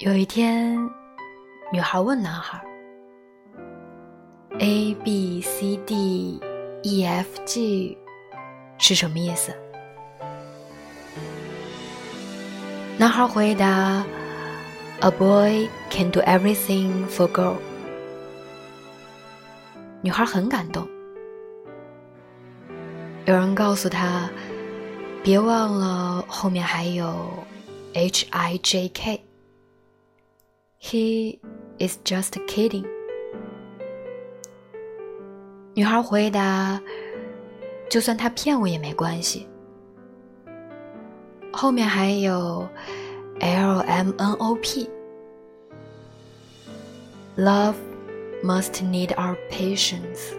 有一天，女孩问男孩：“A B C D E F G 是什么意思？”男孩回答：“A boy can do everything for girl。”女孩很感动。有人告诉她：“别忘了后面还有 H I J K。” He is just kidding。女孩回答：“就算他骗我也没关系。”后面还有 L M N O P。Love must need our patience。